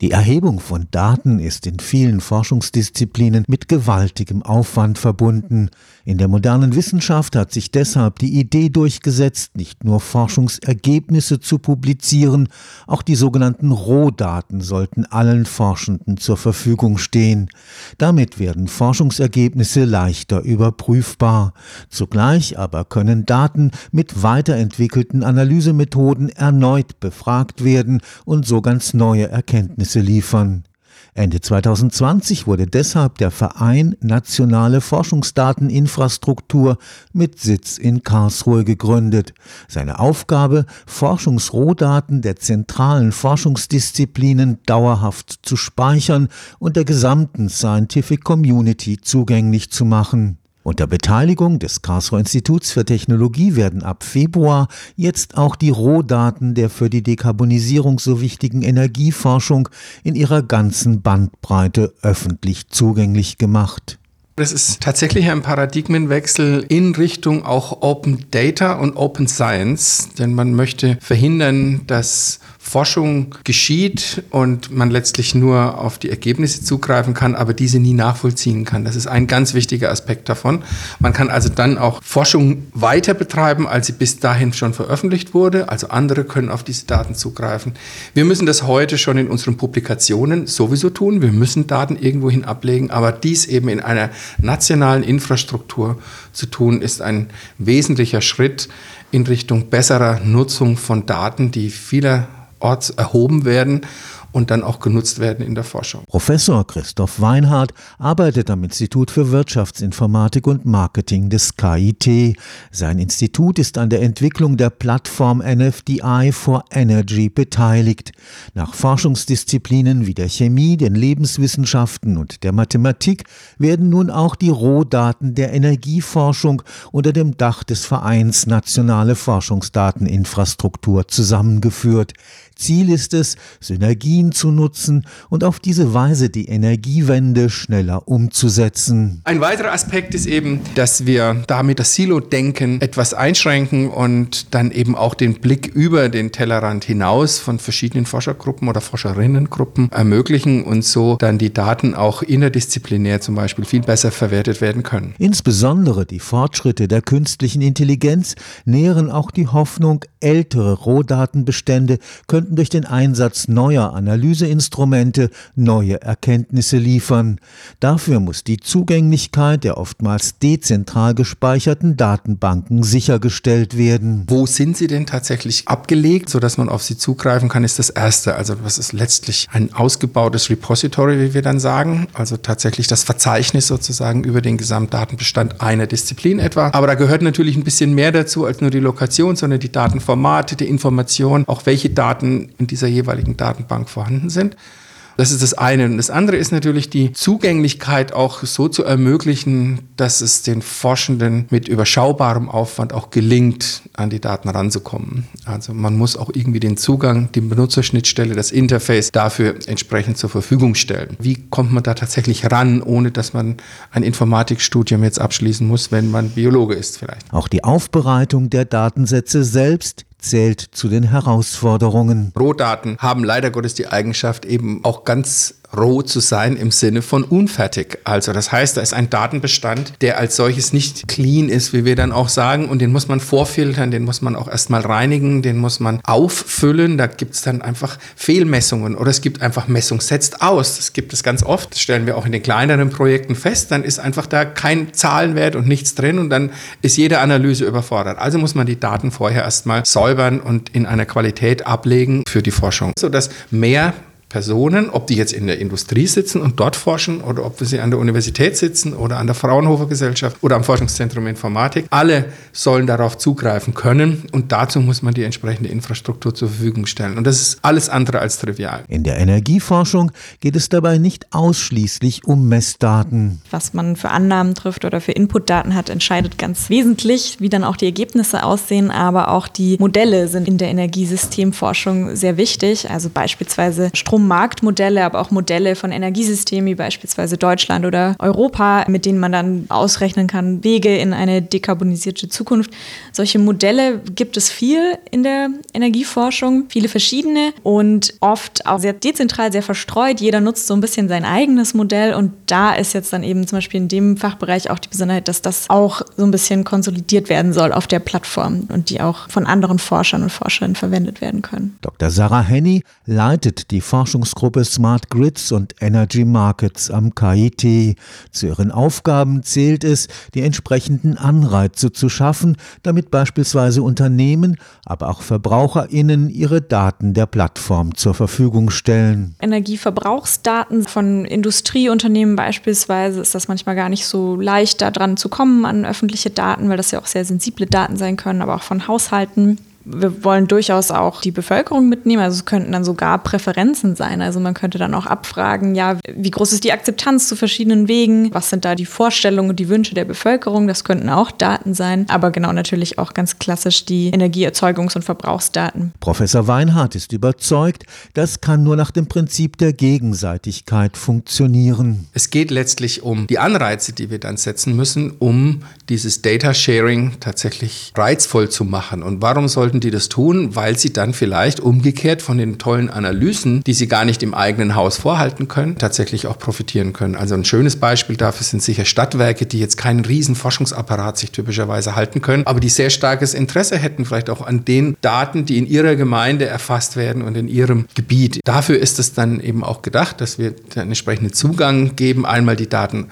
Die Erhebung von Daten ist in vielen Forschungsdisziplinen mit gewaltigem Aufwand verbunden. In der modernen Wissenschaft hat sich deshalb die Idee durchgesetzt, nicht nur Forschungsergebnisse zu publizieren, auch die sogenannten Rohdaten sollten allen Forschenden zur Verfügung stehen. Damit werden Forschungsergebnisse leichter überprüfbar. Zugleich aber können Daten mit weiterentwickelten Analysemethoden erneut befragt werden und so ganz neue Erkenntnisse Ergebnisse liefern. Ende 2020 wurde deshalb der Verein Nationale Forschungsdateninfrastruktur mit Sitz in Karlsruhe gegründet. Seine Aufgabe, Forschungsrohdaten der zentralen Forschungsdisziplinen dauerhaft zu speichern und der gesamten Scientific Community zugänglich zu machen. Unter Beteiligung des Karlsruher Instituts für Technologie werden ab Februar jetzt auch die Rohdaten der für die Dekarbonisierung so wichtigen Energieforschung in ihrer ganzen Bandbreite öffentlich zugänglich gemacht. Das ist tatsächlich ein Paradigmenwechsel in Richtung auch Open Data und Open Science, denn man möchte verhindern, dass Forschung geschieht und man letztlich nur auf die Ergebnisse zugreifen kann, aber diese nie nachvollziehen kann. Das ist ein ganz wichtiger Aspekt davon. Man kann also dann auch Forschung weiter betreiben, als sie bis dahin schon veröffentlicht wurde. Also andere können auf diese Daten zugreifen. Wir müssen das heute schon in unseren Publikationen sowieso tun. Wir müssen Daten irgendwohin ablegen, aber dies eben in einer nationalen Infrastruktur zu tun, ist ein wesentlicher Schritt in Richtung besserer Nutzung von Daten, die vieler Orts erhoben werden und dann auch genutzt werden in der Forschung. Professor Christoph Weinhardt arbeitet am Institut für Wirtschaftsinformatik und Marketing des KIT. Sein Institut ist an der Entwicklung der Plattform NFDI for Energy beteiligt. Nach Forschungsdisziplinen wie der Chemie, den Lebenswissenschaften und der Mathematik werden nun auch die Rohdaten der Energieforschung unter dem Dach des Vereins Nationale Forschungsdateninfrastruktur zusammengeführt. Ziel ist es, Synergien zu nutzen und auf diese Weise die Energiewende schneller umzusetzen. Ein weiterer Aspekt ist eben, dass wir damit das Silo-Denken etwas einschränken und dann eben auch den Blick über den Tellerrand hinaus von verschiedenen Forschergruppen oder Forscherinnengruppen ermöglichen und so dann die Daten auch interdisziplinär zum Beispiel viel besser verwertet werden können. Insbesondere die Fortschritte der künstlichen Intelligenz nähren auch die Hoffnung, ältere Rohdatenbestände könnten könnten durch den Einsatz neuer Analyseinstrumente neue Erkenntnisse liefern. Dafür muss die Zugänglichkeit der oftmals dezentral gespeicherten Datenbanken sichergestellt werden. Wo sind sie denn tatsächlich abgelegt, sodass man auf sie zugreifen kann, ist das Erste. Also was ist letztlich ein ausgebautes Repository, wie wir dann sagen. Also tatsächlich das Verzeichnis sozusagen über den Gesamtdatenbestand einer Disziplin etwa. Aber da gehört natürlich ein bisschen mehr dazu als nur die Lokation, sondern die Datenformate, die Informationen, auch welche Daten in dieser jeweiligen Datenbank vorhanden sind. Das ist das eine. Und das andere ist natürlich die Zugänglichkeit auch so zu ermöglichen, dass es den Forschenden mit überschaubarem Aufwand auch gelingt, an die Daten ranzukommen. Also man muss auch irgendwie den Zugang, die Benutzerschnittstelle, das Interface dafür entsprechend zur Verfügung stellen. Wie kommt man da tatsächlich ran, ohne dass man ein Informatikstudium jetzt abschließen muss, wenn man Biologe ist vielleicht? Auch die Aufbereitung der Datensätze selbst zählt zu den Herausforderungen. Rohdaten haben leider Gottes die Eigenschaft, eben auch ganz roh zu sein im Sinne von unfertig. Also das heißt, da ist ein Datenbestand, der als solches nicht clean ist, wie wir dann auch sagen, und den muss man vorfiltern, den muss man auch erstmal reinigen, den muss man auffüllen. Da gibt es dann einfach Fehlmessungen oder es gibt einfach Messung setzt aus. Das gibt es ganz oft, das stellen wir auch in den kleineren Projekten fest. Dann ist einfach da kein Zahlenwert und nichts drin und dann ist jede Analyse überfordert. Also muss man die Daten vorher erstmal säubern und in einer Qualität ablegen für die Forschung, sodass mehr Personen, ob die jetzt in der Industrie sitzen und dort forschen oder ob sie an der Universität sitzen oder an der Fraunhofer Gesellschaft oder am Forschungszentrum Informatik, alle sollen darauf zugreifen können und dazu muss man die entsprechende Infrastruktur zur Verfügung stellen. Und das ist alles andere als trivial. In der Energieforschung geht es dabei nicht ausschließlich um Messdaten. Was man für Annahmen trifft oder für Inputdaten hat, entscheidet ganz wesentlich, wie dann auch die Ergebnisse aussehen, aber auch die Modelle sind in der Energiesystemforschung sehr wichtig, also beispielsweise Strom Strommarktmodelle, aber auch Modelle von Energiesystemen wie beispielsweise Deutschland oder Europa, mit denen man dann ausrechnen kann, Wege in eine dekarbonisierte Zukunft. Solche Modelle gibt es viel in der Energieforschung, viele verschiedene und oft auch sehr dezentral, sehr verstreut. Jeder nutzt so ein bisschen sein eigenes Modell und da ist jetzt dann eben zum Beispiel in dem Fachbereich auch die Besonderheit, dass das auch so ein bisschen konsolidiert werden soll auf der Plattform und die auch von anderen Forschern und Forscherinnen verwendet werden können. Dr. Sarah Henny leitet die Forschungsgruppe Smart Grids und Energy Markets am KIT. Zu ihren Aufgaben zählt es, die entsprechenden Anreize zu schaffen, damit beispielsweise Unternehmen, aber auch VerbraucherInnen ihre Daten der Plattform zur Verfügung stellen. Energieverbrauchsdaten von Industrieunternehmen beispielsweise ist das manchmal gar nicht so leicht, da dran zu kommen an öffentliche Daten, weil das ja auch sehr sensible Daten sein können, aber auch von Haushalten wir wollen durchaus auch die Bevölkerung mitnehmen. Also es könnten dann sogar Präferenzen sein. Also man könnte dann auch abfragen, ja, wie groß ist die Akzeptanz zu verschiedenen Wegen? Was sind da die Vorstellungen und die Wünsche der Bevölkerung? Das könnten auch Daten sein. Aber genau natürlich auch ganz klassisch die Energieerzeugungs- und Verbrauchsdaten. Professor Weinhardt ist überzeugt, das kann nur nach dem Prinzip der Gegenseitigkeit funktionieren. Es geht letztlich um die Anreize, die wir dann setzen müssen, um dieses Data Sharing tatsächlich reizvoll zu machen. Und warum sollten sollten die das tun, weil sie dann vielleicht umgekehrt von den tollen Analysen, die sie gar nicht im eigenen Haus vorhalten können, tatsächlich auch profitieren können. Also ein schönes Beispiel dafür sind sicher Stadtwerke, die jetzt keinen riesen Forschungsapparat sich typischerweise halten können, aber die sehr starkes Interesse hätten vielleicht auch an den Daten, die in ihrer Gemeinde erfasst werden und in ihrem Gebiet. Dafür ist es dann eben auch gedacht, dass wir einen entsprechenden Zugang geben, einmal die Daten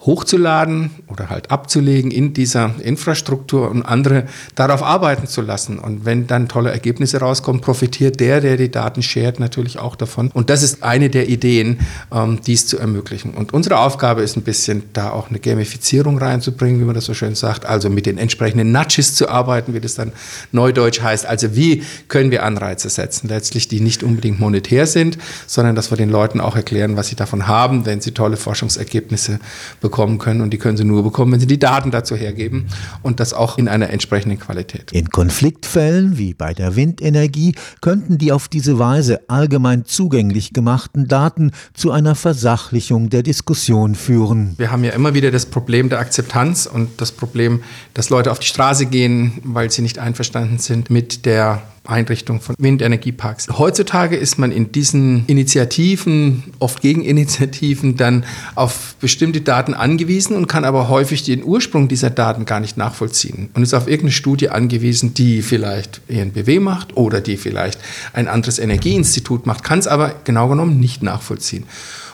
hochzuladen oder halt abzulegen in dieser Infrastruktur und andere darauf arbeiten zu lassen. Und wenn dann tolle Ergebnisse rauskommen, profitiert der, der die Daten shared, natürlich auch davon. Und das ist eine der Ideen, ähm, dies zu ermöglichen. Und unsere Aufgabe ist ein bisschen, da auch eine Gamifizierung reinzubringen, wie man das so schön sagt, also mit den entsprechenden Nudges zu arbeiten, wie das dann neudeutsch heißt. Also wie können wir Anreize setzen, letztlich die nicht unbedingt monetär sind, sondern dass wir den Leuten auch erklären, was sie davon haben, wenn sie tolle Forschungsergebnisse bekommen bekommen können und die können sie nur bekommen, wenn sie die Daten dazu hergeben und das auch in einer entsprechenden Qualität. In Konfliktfällen wie bei der Windenergie könnten die auf diese Weise allgemein zugänglich gemachten Daten zu einer Versachlichung der Diskussion führen. Wir haben ja immer wieder das Problem der Akzeptanz und das Problem, dass Leute auf die Straße gehen, weil sie nicht einverstanden sind mit der Einrichtung von Windenergieparks. Heutzutage ist man in diesen Initiativen, oft Gegeninitiativen, dann auf bestimmte Daten angewiesen und kann aber häufig den Ursprung dieser Daten gar nicht nachvollziehen und ist auf irgendeine Studie angewiesen, die vielleicht ENBW macht oder die vielleicht ein anderes Energieinstitut macht, kann es aber genau genommen nicht nachvollziehen.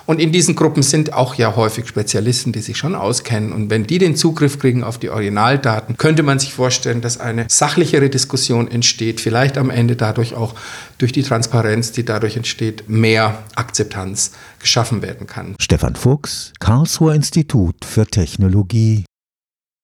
Und in diesen Gruppen sind auch ja häufig Spezialisten, die sich schon auskennen. Und wenn die den Zugriff kriegen auf die Originaldaten, könnte man sich vorstellen, dass eine sachlichere Diskussion entsteht, vielleicht am Ende dadurch auch durch die Transparenz, die dadurch entsteht, mehr Akzeptanz geschaffen werden kann. Stefan Fuchs, Karlsruher Institut für Technologie.